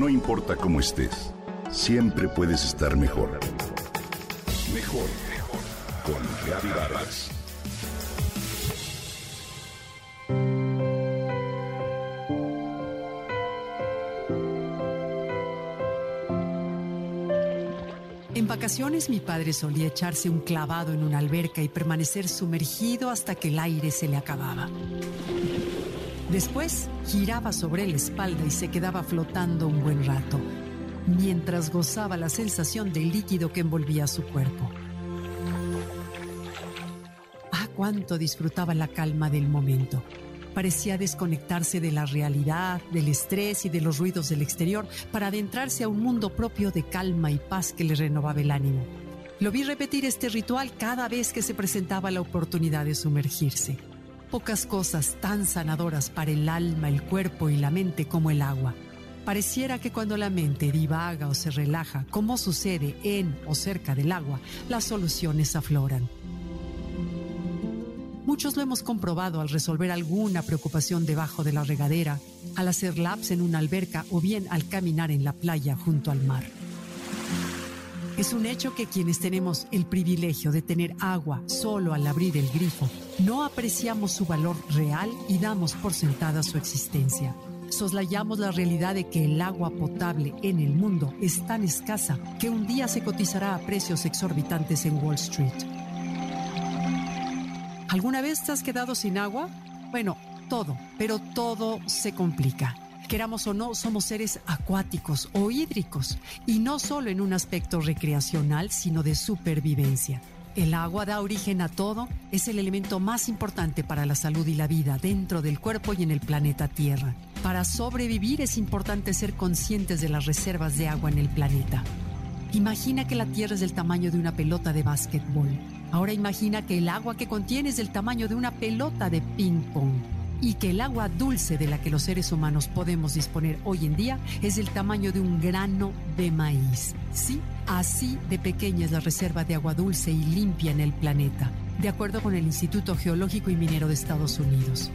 No importa cómo estés, siempre puedes estar mejor. Mejor, mejor. Con Vargas. En vacaciones mi padre solía echarse un clavado en una alberca y permanecer sumergido hasta que el aire se le acababa. Después giraba sobre la espalda y se quedaba flotando un buen rato, mientras gozaba la sensación del líquido que envolvía su cuerpo. Ah, cuánto disfrutaba la calma del momento. Parecía desconectarse de la realidad, del estrés y de los ruidos del exterior para adentrarse a un mundo propio de calma y paz que le renovaba el ánimo. Lo vi repetir este ritual cada vez que se presentaba la oportunidad de sumergirse. Pocas cosas tan sanadoras para el alma, el cuerpo y la mente como el agua. Pareciera que cuando la mente divaga o se relaja, como sucede en o cerca del agua, las soluciones afloran. Muchos lo hemos comprobado al resolver alguna preocupación debajo de la regadera, al hacer laps en una alberca o bien al caminar en la playa junto al mar. Es un hecho que quienes tenemos el privilegio de tener agua solo al abrir el grifo, no apreciamos su valor real y damos por sentada su existencia. Soslayamos la realidad de que el agua potable en el mundo es tan escasa que un día se cotizará a precios exorbitantes en Wall Street. ¿Alguna vez te has quedado sin agua? Bueno, todo, pero todo se complica queramos o no, somos seres acuáticos o hídricos, y no solo en un aspecto recreacional, sino de supervivencia. El agua da origen a todo, es el elemento más importante para la salud y la vida dentro del cuerpo y en el planeta Tierra. Para sobrevivir es importante ser conscientes de las reservas de agua en el planeta. Imagina que la Tierra es del tamaño de una pelota de básquetbol. Ahora imagina que el agua que contiene es del tamaño de una pelota de ping-pong y que el agua dulce de la que los seres humanos podemos disponer hoy en día es del tamaño de un grano de maíz. Sí, así de pequeña es la reserva de agua dulce y limpia en el planeta, de acuerdo con el Instituto Geológico y Minero de Estados Unidos.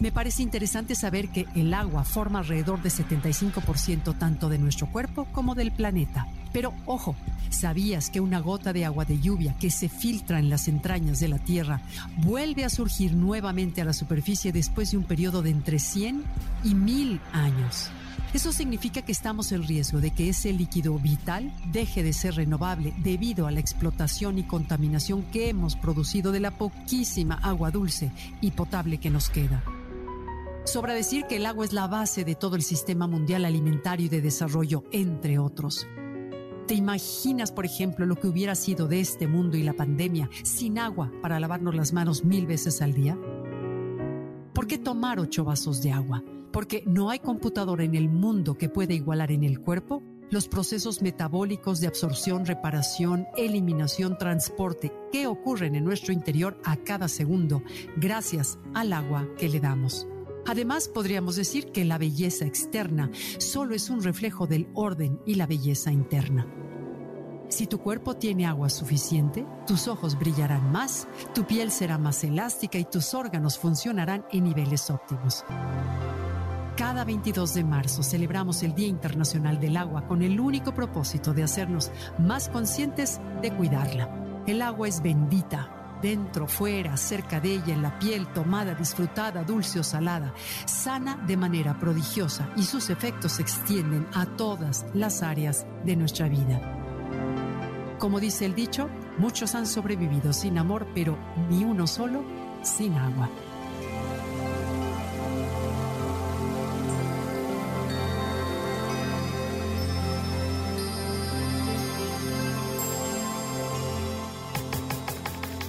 Me parece interesante saber que el agua forma alrededor de 75% tanto de nuestro cuerpo como del planeta. Pero ojo, ¿sabías que una gota de agua de lluvia que se filtra en las entrañas de la Tierra vuelve a surgir nuevamente a la superficie después de un periodo de entre 100 y 1000 años? Eso significa que estamos en riesgo de que ese líquido vital deje de ser renovable debido a la explotación y contaminación que hemos producido de la poquísima agua dulce y potable que nos queda. Sobra decir que el agua es la base de todo el sistema mundial alimentario y de desarrollo, entre otros. ¿Te imaginas, por ejemplo, lo que hubiera sido de este mundo y la pandemia sin agua para lavarnos las manos mil veces al día? ¿Por qué tomar ocho vasos de agua? Porque no hay computadora en el mundo que pueda igualar en el cuerpo los procesos metabólicos de absorción, reparación, eliminación, transporte que ocurren en nuestro interior a cada segundo gracias al agua que le damos. Además, podríamos decir que la belleza externa solo es un reflejo del orden y la belleza interna. Si tu cuerpo tiene agua suficiente, tus ojos brillarán más, tu piel será más elástica y tus órganos funcionarán en niveles óptimos. Cada 22 de marzo celebramos el Día Internacional del Agua con el único propósito de hacernos más conscientes de cuidarla. El agua es bendita, dentro, fuera, cerca de ella, en la piel, tomada, disfrutada, dulce o salada, sana de manera prodigiosa y sus efectos se extienden a todas las áreas de nuestra vida. Como dice el dicho, muchos han sobrevivido sin amor, pero ni uno solo sin agua.